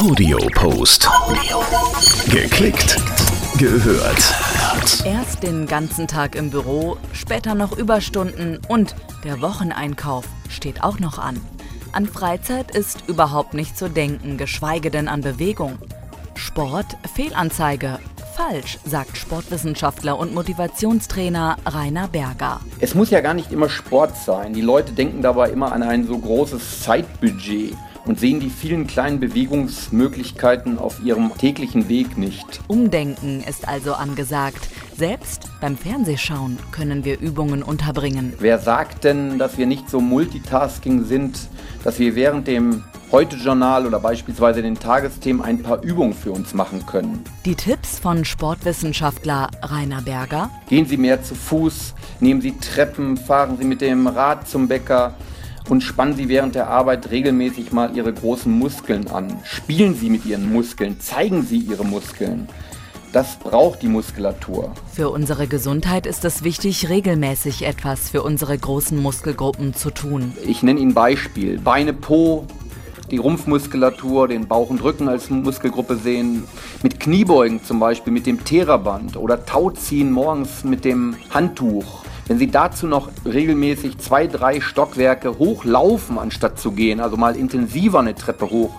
Audiopost. Geklickt, gehört. Erst den ganzen Tag im Büro, später noch Überstunden und der Wocheneinkauf steht auch noch an. An Freizeit ist überhaupt nicht zu denken, geschweige denn an Bewegung. Sport, Fehlanzeige. Falsch, sagt Sportwissenschaftler und Motivationstrainer Rainer Berger. Es muss ja gar nicht immer Sport sein. Die Leute denken dabei immer an ein so großes Zeitbudget und sehen die vielen kleinen Bewegungsmöglichkeiten auf ihrem täglichen Weg nicht. Umdenken ist also angesagt. Selbst beim Fernsehschauen können wir Übungen unterbringen. Wer sagt denn, dass wir nicht so Multitasking sind, dass wir während dem Heute-Journal oder beispielsweise den Tagesthemen ein paar Übungen für uns machen können? Die Tipps von Sportwissenschaftler Rainer Berger. Gehen Sie mehr zu Fuß, nehmen Sie Treppen, fahren Sie mit dem Rad zum Bäcker, und spannen Sie während der Arbeit regelmäßig mal Ihre großen Muskeln an. Spielen Sie mit Ihren Muskeln, zeigen Sie Ihre Muskeln. Das braucht die Muskulatur. Für unsere Gesundheit ist es wichtig, regelmäßig etwas für unsere großen Muskelgruppen zu tun. Ich nenne Ihnen Beispiel. Beine, Po, die Rumpfmuskulatur, den Bauch und Rücken als Muskelgruppe sehen. Mit Kniebeugen zum Beispiel, mit dem Theraband oder Tauziehen morgens mit dem Handtuch. Wenn Sie dazu noch regelmäßig zwei, drei Stockwerke hochlaufen, anstatt zu gehen, also mal intensiver eine Treppe hoch,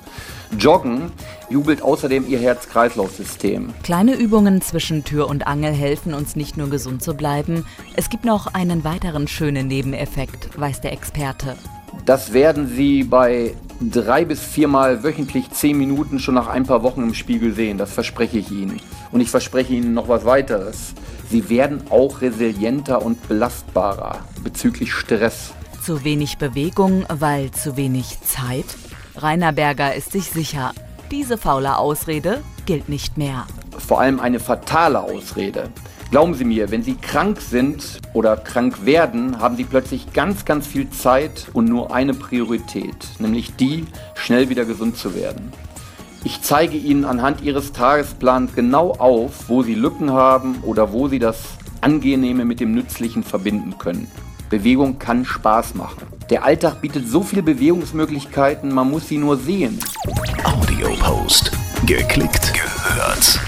joggen, jubelt außerdem Ihr Herz-Kreislauf-System. Kleine Übungen zwischen Tür und Angel helfen uns nicht nur gesund zu bleiben, es gibt noch einen weiteren schönen Nebeneffekt, weiß der Experte. Das werden Sie bei drei bis viermal wöchentlich zehn Minuten schon nach ein paar Wochen im Spiegel sehen. Das verspreche ich Ihnen. Und ich verspreche Ihnen noch was weiteres. Sie werden auch resilienter und belastbarer bezüglich Stress. Zu wenig Bewegung, weil zu wenig Zeit? Rainer Berger ist sich sicher, diese faule Ausrede gilt nicht mehr. Vor allem eine fatale Ausrede. Glauben Sie mir, wenn Sie krank sind oder krank werden, haben Sie plötzlich ganz, ganz viel Zeit und nur eine Priorität, nämlich die, schnell wieder gesund zu werden. Ich zeige Ihnen anhand Ihres Tagesplans genau auf, wo Sie Lücken haben oder wo Sie das Angenehme mit dem Nützlichen verbinden können. Bewegung kann Spaß machen. Der Alltag bietet so viele Bewegungsmöglichkeiten, man muss sie nur sehen. Audiopost. Geklickt, gehört.